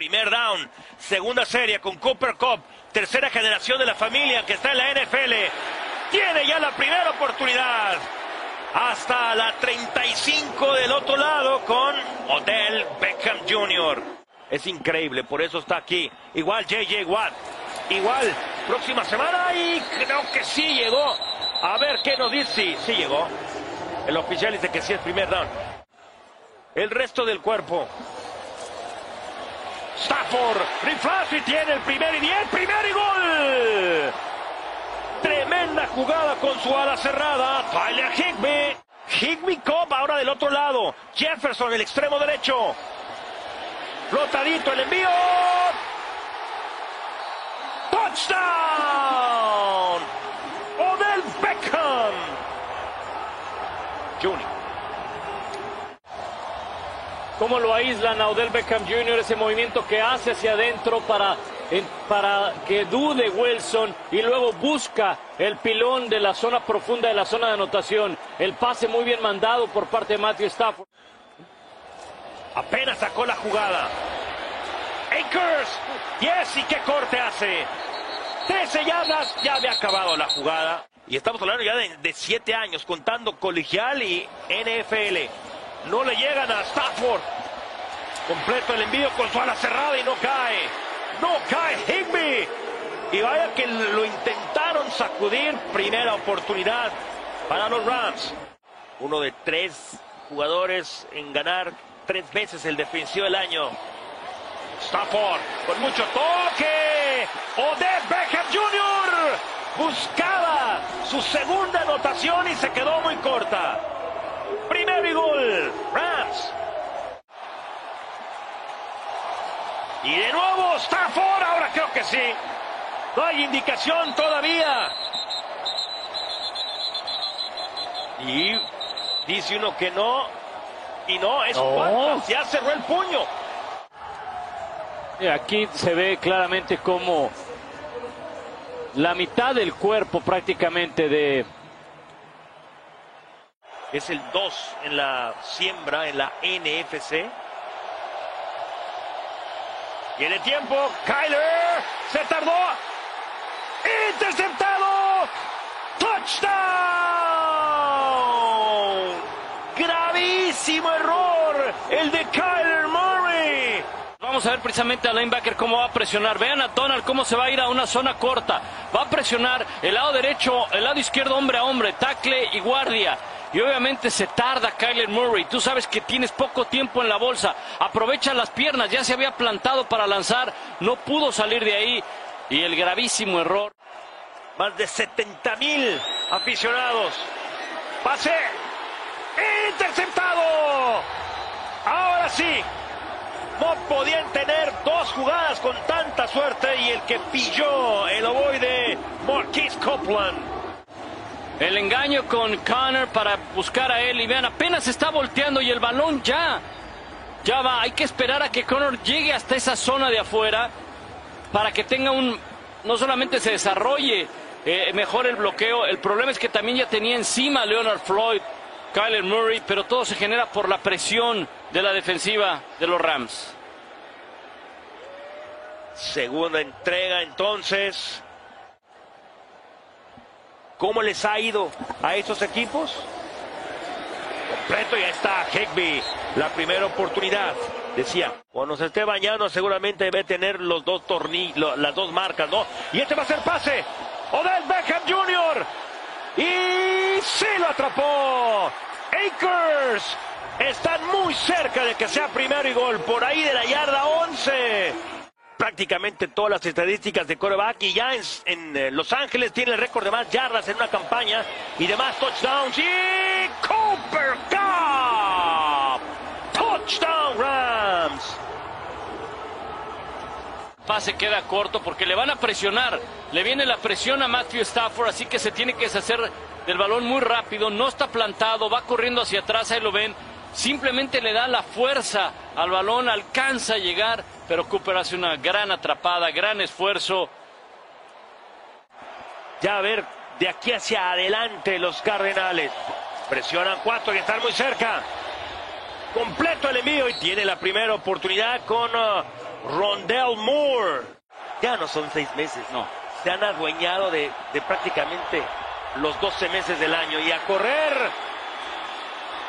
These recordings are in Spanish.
Primer down, segunda serie con Cooper Cup, tercera generación de la familia que está en la NFL. Tiene ya la primera oportunidad. Hasta la 35 del otro lado con Odell Beckham Jr. Es increíble, por eso está aquí. Igual JJ Watt. Igual, próxima semana y creo que sí llegó. A ver qué nos dice. Sí, llegó. El oficial dice que sí es primer down. El resto del cuerpo. Stafford, riflazo y tiene el primer y diez, primer y gol. Tremenda jugada con su ala cerrada. Tyler Higby. Higby Cobb ahora del otro lado. Jefferson, el extremo derecho. Flotadito el envío. Touchdown. Odell Beckham. Junior. Cómo lo aíslan a Beckham Jr., ese movimiento que hace hacia adentro para, para que dude Wilson y luego busca el pilón de la zona profunda de la zona de anotación. El pase muy bien mandado por parte de Matthew Stafford. Apenas sacó la jugada. Akers. Yes, y qué corte hace. 13 yardas. Ya había acabado la jugada. Y estamos hablando ya de 7 años, contando colegial y NFL. No le llegan a Stafford. Completo el envío con su ala cerrada y no cae. No cae Higby. Y vaya que lo intentaron sacudir. Primera oportunidad para los Rams. Uno de tres jugadores en ganar tres veces el defensivo del año. Stafford con mucho toque. Odell Beckham Jr. buscaba su segunda anotación y se quedó muy corta. Primer y gol. Rams. Y de nuevo Stafford. Ahora creo que sí. No hay indicación todavía. Y dice uno que no. Y no, es No. Ya cerró el puño. Y Aquí se ve claramente como la mitad del cuerpo prácticamente de Es el 2 en la siembra, en la NFC. Tiene tiempo. Kyler se tardó. Interceptado. Touchdown. Gravísimo error. El de Kyler Murray. Vamos a ver precisamente al linebacker cómo va a presionar. Vean a Donald cómo se va a ir a una zona corta. Va a presionar el lado derecho, el lado izquierdo hombre a hombre, tackle y guardia. Y obviamente se tarda Kyler Murray. Tú sabes que tienes poco tiempo en la bolsa. Aprovecha las piernas. Ya se había plantado para lanzar. No pudo salir de ahí. Y el gravísimo error. Más de 70 mil aficionados. Pase. Interceptado. Ahora sí. No podían tener dos jugadas con tanta suerte y el que pilló el ovoide Marquise Copeland. El engaño con Connor para buscar a él. Y vean, apenas está volteando y el balón ya. Ya va. Hay que esperar a que Connor llegue hasta esa zona de afuera para que tenga un. No solamente se desarrolle eh, mejor el bloqueo. El problema es que también ya tenía encima Leonard Floyd, Kyler Murray, pero todo se genera por la presión de la defensiva de los Rams. Segunda entrega entonces. ¿Cómo les ha ido a estos equipos? Completo y ahí está Higby. La primera oportunidad. Decía, cuando se esté bañando seguramente debe tener los dos tornillos, las dos marcas, ¿no? Y este va a ser pase. Odell Beckham Jr. Y sí lo atrapó. Akers. Están muy cerca de que sea primero y gol. Por ahí de la yarda 11 prácticamente todas las estadísticas de coreback y ya en, eh, Los Ángeles tiene el récord de más yardas en una campaña y de más touchdowns y Cooper Cup touchdown Rams Pase queda corto porque le van a presionar. Le viene la presión a Matthew Stafford, así que se tiene que deshacer del balón muy rápido. No está plantado, va corriendo hacia atrás, ahí lo ven. Simplemente le da la fuerza al balón, alcanza a llegar, pero Cooper hace una gran atrapada, gran esfuerzo. ya a ver de aquí hacia adelante los Cardenales presionan cuatro y están muy cerca completo el envío y tiene la primera oportunidad con uh, Rondell Moore. Ya no son seis meses, No. Se han adueñado de, de prácticamente los 12 meses del año. Y a correr.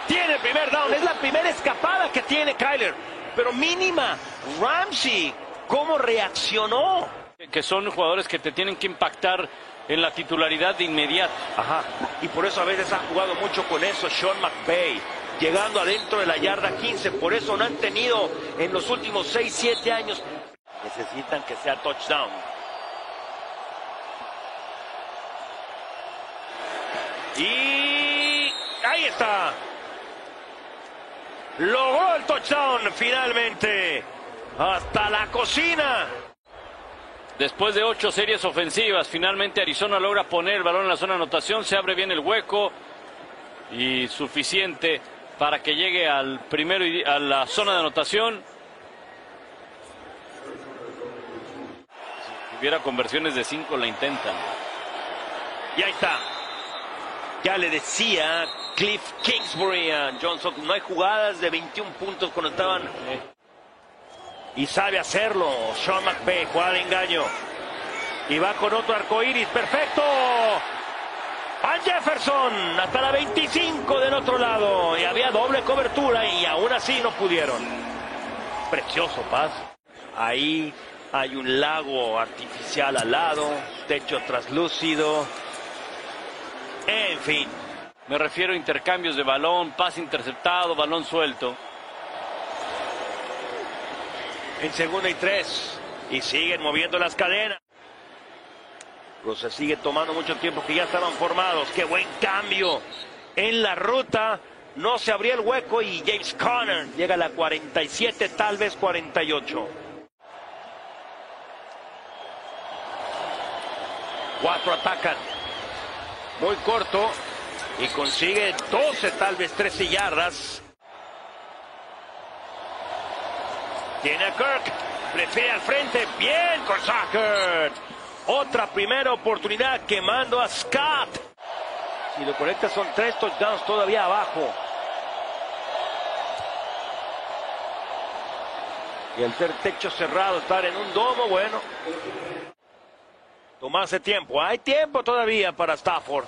Tiene el primer down. Es la primera escapada que tiene Kyler. Pero mínima. Ramsey, ¿cómo reaccionó? Que son jugadores que te tienen que impactar en la titularidad de inmediato. Ajá. Y por eso a veces ha jugado mucho con eso Sean McVay. Llegando adentro de la yarda 15. Por eso no han tenido en los últimos 6, 7 años. Necesitan que sea touchdown. Y ahí está. Logró el touchdown finalmente. Hasta la cocina. Después de ocho series ofensivas, finalmente Arizona logra poner el balón en la zona de anotación, se abre bien el hueco y suficiente para que llegue al primero y a la zona de anotación. Si hubiera conversiones de cinco, la intentan. Y ahí está. Ya le decía Cliff Kingsbury a Johnson, no hay jugadas de 21 puntos cuando estaban. Y sabe hacerlo. Sean McVay, jugada engaño. Y va con otro arco iris. Perfecto. Van Jefferson hasta la 25 del otro lado. Y había doble cobertura y aún así no pudieron. Precioso paz. Ahí hay un lago artificial al lado. Techo traslúcido. En fin. Me refiero a intercambios de balón, pase interceptado, balón suelto. En segunda y tres. Y siguen moviendo las cadenas. Pero se sigue tomando mucho tiempo que ya estaban formados. Qué buen cambio en la ruta. No se abría el hueco y James Conner llega a la 47, tal vez 48. Cuatro atacan. Muy corto. Y consigue 12, tal vez 13 yardas. Tiene a Kirk. Prefiere al frente. Bien con Sackert. Otra primera oportunidad quemando a Scott. Si lo conecta son tres touchdowns todavía abajo. Y el ter techo cerrado, estar en un domo, bueno. Tomarse tiempo. Hay tiempo todavía para Stafford.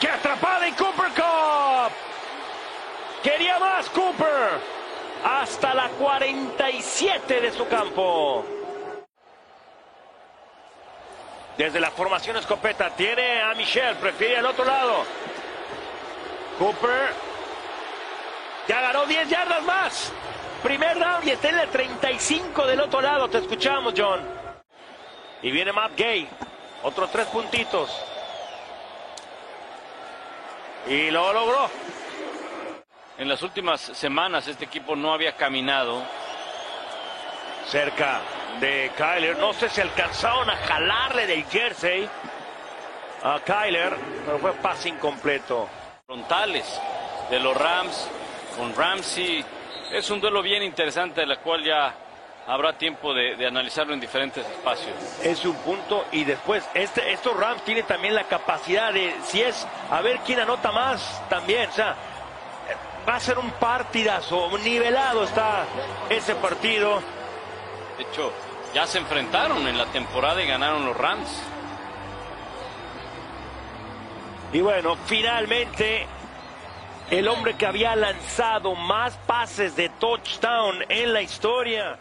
¡Qué atrapada y Cooper Cup! Quería más Cooper. Hasta la 47 de su campo. Desde la formación escopeta tiene a Michelle, prefiere al otro lado. Cooper ya ganó 10 yardas más. Primer down y está en el 35 del otro lado. Te escuchamos, John. Y viene Matt Gay. Otros tres puntitos. Y lo logró. En las últimas semanas este equipo no había caminado. Cerca de Kyler. No sé si alcanzaron a jalarle del jersey a Kyler, pero fue pase incompleto. Frontales de los Rams con Ramsey. Es un duelo bien interesante, de la cual ya habrá tiempo de, analizarlo en diferentes espacios. Es un punto y después este, estos Rams tienen también la capacidad de, si es, a ver quién anota más también, o sea, va a ser un partidazo, nivelado está ese partido. De hecho, ya se enfrentaron en la temporada y ganaron los Rams. Y bueno, finalmente el hombre que había lanzado más pases de touchdown en la historia